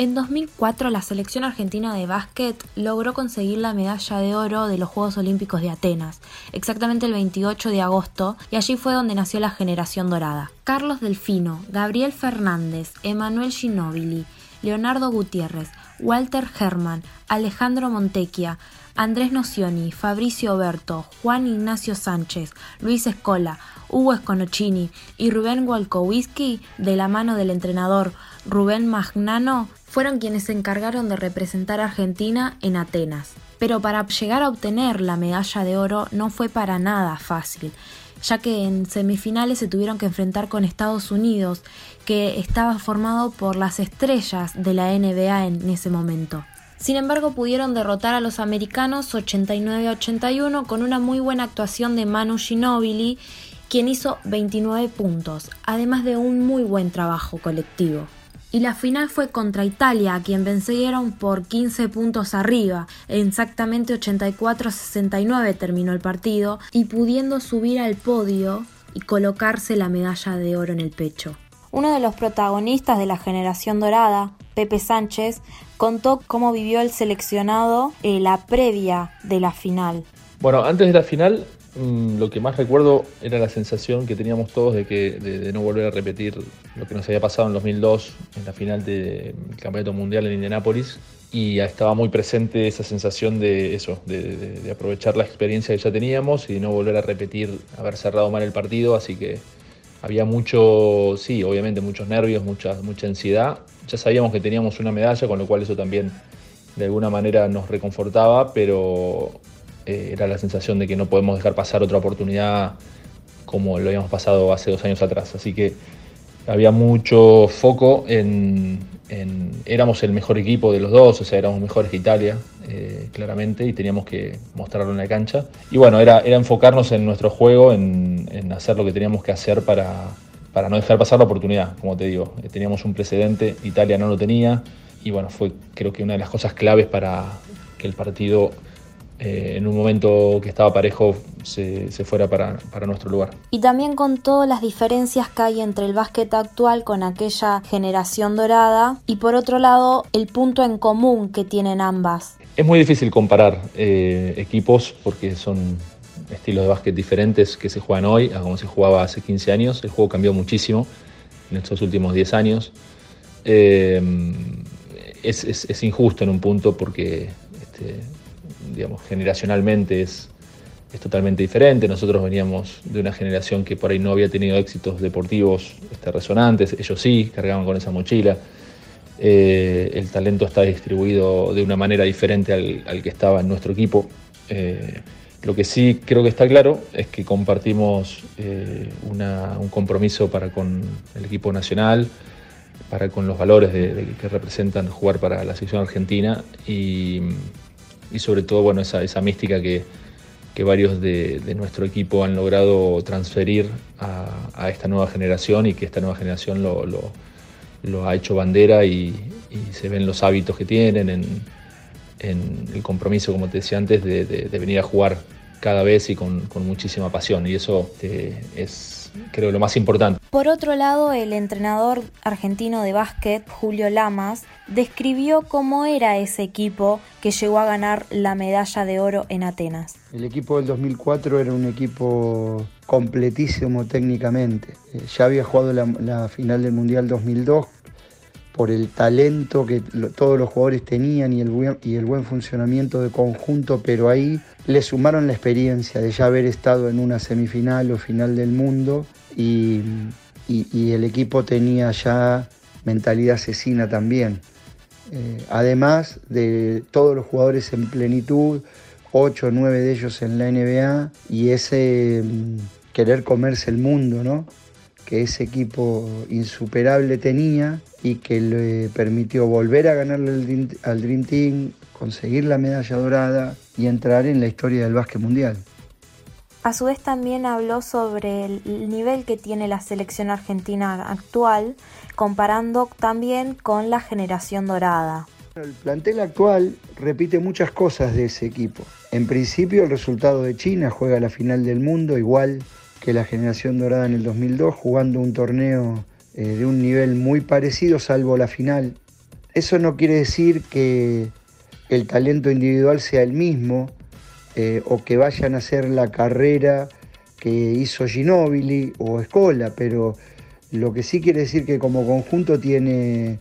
En 2004 la selección argentina de básquet logró conseguir la medalla de oro de los Juegos Olímpicos de Atenas, exactamente el 28 de agosto, y allí fue donde nació la generación dorada. Carlos Delfino, Gabriel Fernández, Emanuel Ginóbili, Leonardo Gutiérrez, Walter Herman, Alejandro Montequia, Andrés Nocioni, Fabricio Oberto, Juan Ignacio Sánchez, Luis Escola, Hugo Sconocini y Rubén Walkowski, de la mano del entrenador Rubén Magnano, fueron quienes se encargaron de representar a Argentina en Atenas. Pero para llegar a obtener la medalla de oro no fue para nada fácil, ya que en semifinales se tuvieron que enfrentar con Estados Unidos, que estaba formado por las estrellas de la NBA en ese momento. Sin embargo, pudieron derrotar a los americanos 89-81 con una muy buena actuación de Manu Ginobili, quien hizo 29 puntos, además de un muy buen trabajo colectivo y la final fue contra Italia, a quien vencieron por 15 puntos arriba, exactamente 84-69 terminó el partido, y pudiendo subir al podio y colocarse la medalla de oro en el pecho. Uno de los protagonistas de la generación dorada, Pepe Sánchez, contó cómo vivió el seleccionado en la previa de la final. Bueno, antes de la final Mm, lo que más recuerdo era la sensación que teníamos todos de, que, de, no volver a repetir lo que nos había pasado en 2002 en la final del Campeonato Mundial en Indianápolis y estaba muy presente esa sensación de eso, de, aprovechar la experiencia que ya teníamos y no volver a repetir haber cerrado mal el partido, así que había mucho, sí, obviamente muchos nervios, mucha, mucha ansiedad. Ya sabíamos que teníamos una medalla, con lo cual eso también de alguna manera nos reconfortaba, pero eh, era la sensación de que no podemos dejar pasar otra oportunidad como lo habíamos pasado hace dos años atrás. Así que había mucho foco en, éramos el mejor equipo de los dos, o sea, éramos mejores que Italia, eh, claramente, y teníamos que mostrarlo en la cancha. Y bueno, era, era enfocarnos en nuestro juego, en, hacer lo que teníamos que hacer para, para no dejar pasar la oportunidad, como te digo. Eh, teníamos un precedente, Italia no lo tenía, y bueno, fue creo que una de las cosas claves para que el partido eh, en un momento que estaba parejo se, fuera para, nuestro lugar. Y también con todas las diferencias que hay entre el básquet actual con aquella generación dorada y por otro lado el punto en común que tienen ambas. Es muy difícil comparar eh, equipos porque son estilos de básquet diferentes que se juegan hoy a como se jugaba hace 15 años. El juego cambió muchísimo en estos últimos 10 años. Eh, es, injusto en un punto porque este, digamos, generacionalmente es, es totalmente diferente. Nosotros veníamos de una generación que por ahí no había tenido éxitos deportivos este, resonantes, ellos sí, cargaban con esa mochila. Eh, el talento está distribuido de una manera diferente al, que estaba en nuestro equipo. Eh, lo que sí creo que está claro es que compartimos eh, un compromiso para con el equipo nacional, para con los valores que representan jugar para la selección argentina y, y sobre todo bueno, esa, esa mística que, que varios de, nuestro equipo han logrado transferir a, esta nueva generación y que esta nueva generación lo, lo, ha hecho bandera y, se ven los hábitos que tienen, en, el compromiso, como te decía antes, de, de venir a jugar cada vez y con, con muchísima pasión. Y eso este, es creo, lo más importante. Por otro lado, el entrenador argentino de básquet, Julio Lamas, describió cómo era ese equipo que llegó a ganar la medalla de oro en Atenas. El equipo del 2004 era un equipo completísimo técnicamente. Eh, ya había jugado la, final del Mundial 2002 por el talento que todos los jugadores tenían y el, buen, y el buen funcionamiento de conjunto, pero ahí le sumaron la experiencia de ya haber estado en una semifinal o final del mundo y, el equipo tenía ya mentalidad asesina también. eh, además de todos los jugadores en plenitud, 8 o 9 de ellos en la NBA, y ese mm, querer comerse el mundo, ¿no? Que ese equipo insuperable tenía y que le permitió volver a ganarle al Dream Team, conseguir la medalla dorada y entrar en la historia del básquet mundial. A su vez también habló sobre el nivel que tiene la selección argentina actual, comparando también con la generación dorada. El plantel actual repite muchas cosas de ese equipo. En principio el resultado de China juega la final del mundo igual que la generación dorada en el 2002, jugando un torneo eh, de un nivel muy parecido, salvo la final. Eso no quiere decir que el talento individual sea el mismo eh, o que vayan a hacer la carrera que hizo Ginobili o Escola, pero lo que sí quiere decir que como conjunto tiene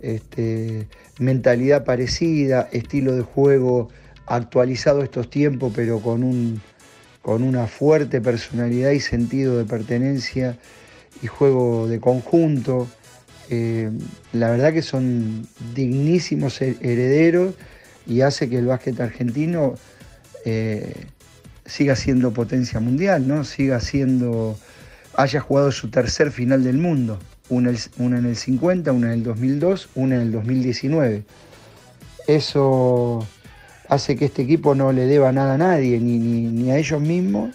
este, mentalidad parecida, estilo de juego actualizado estos tiempos, pero con un con una fuerte personalidad y sentido de pertenencia y juego de conjunto. Eh, la verdad que son dignísimos herederos y hace que el básquet argentino eh, siga siendo potencia mundial, ¿no? siga siendo, haya jugado su tercer final del mundo, una, una en el 50, una en el 2002, una en el 2019. Eso hace que este equipo no le deba nada a nadie, ni, a ellos mismos,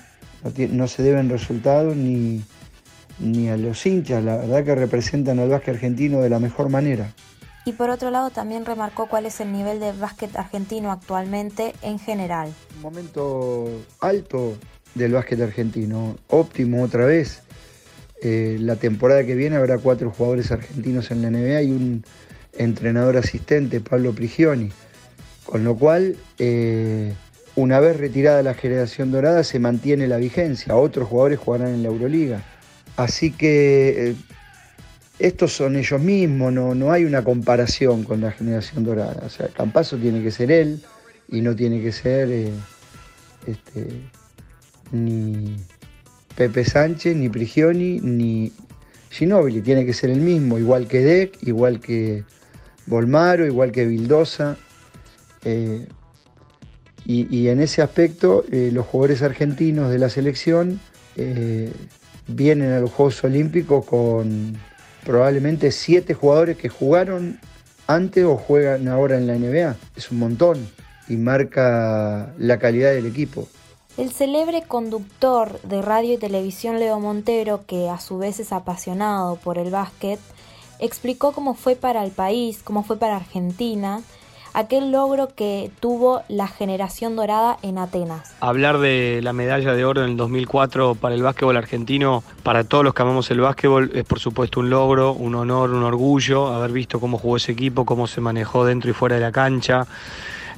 no, se deben resultados ni, ni a los hinchas, la verdad que representan al básquet argentino de la mejor manera. Y por otro lado también remarcó cuál es el nivel de básquet argentino actualmente en general. Un momento alto del básquet argentino, óptimo otra vez. Eh, la temporada que viene habrá cuatro jugadores argentinos en la NBA y un entrenador asistente, Pablo Prigioni. Con lo cual, eh, una vez retirada la generación dorada, se mantiene la vigencia. Otros jugadores jugarán en la Euroliga. Así que eh, estos son ellos mismos, no, no hay una comparación con la generación dorada. O sea, Campazo tiene que ser él y no tiene que ser eh, este, ni Pepe Sánchez, ni Prigioni, ni Ginóbili. Tiene que ser el mismo, igual que Deck, igual que Volmaro, igual que Vildosa. Eh, y, en ese aspecto, eh, los jugadores argentinos de la selección eh, vienen a los Juegos Olímpicos con probablemente siete jugadores que jugaron antes o juegan ahora en la NBA. Es un montón y marca la calidad del equipo. El célebre conductor de radio y televisión Leo Montero, que a su vez es apasionado por el básquet, explicó cómo fue para el país, cómo fue para Argentina aquel logro que tuvo la generación dorada en Atenas. Hablar de la medalla de oro en el 2004 para el básquetbol argentino, para todos los que amamos el básquetbol, es por supuesto un logro, un honor, un orgullo, haber visto cómo jugó ese equipo, cómo se manejó dentro y fuera de la cancha.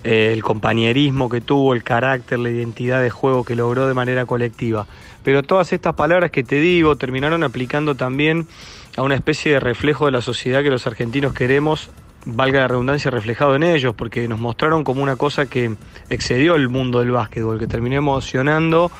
Eh, el compañerismo que tuvo, el carácter, la identidad de juego que logró de manera colectiva. Pero todas estas palabras que te digo terminaron aplicando también a una especie de reflejo de la sociedad que los argentinos queremos valga la redundancia, reflejado en ellos, porque nos mostraron como una cosa que excedió el mundo del básquetbol, que terminó emocionando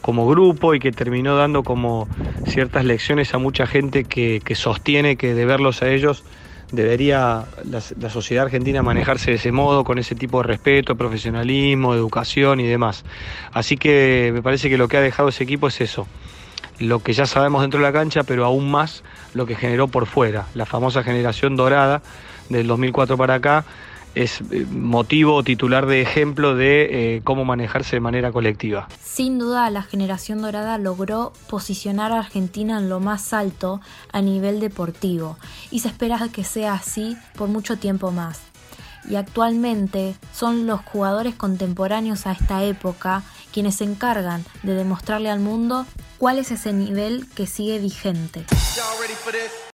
como grupo y que terminó dando como ciertas lecciones a mucha gente que, sostiene que de verlos a ellos debería la, la, sociedad argentina manejarse de ese modo, con ese tipo de respeto, profesionalismo, educación y demás. Así que me parece que lo que ha dejado ese equipo es eso, lo que ya sabemos dentro de la cancha, pero aún más lo que generó por fuera, la famosa generación dorada del 2004 para acá, es eh, motivo titular de ejemplo de eh, cómo manejarse de manera colectiva. Sin duda, la generación dorada logró posicionar a Argentina en lo más alto a nivel deportivo y se espera que sea así por mucho tiempo más. Y actualmente son los jugadores contemporáneos a esta época quienes se encargan de demostrarle al mundo cuál es ese nivel que sigue vigente.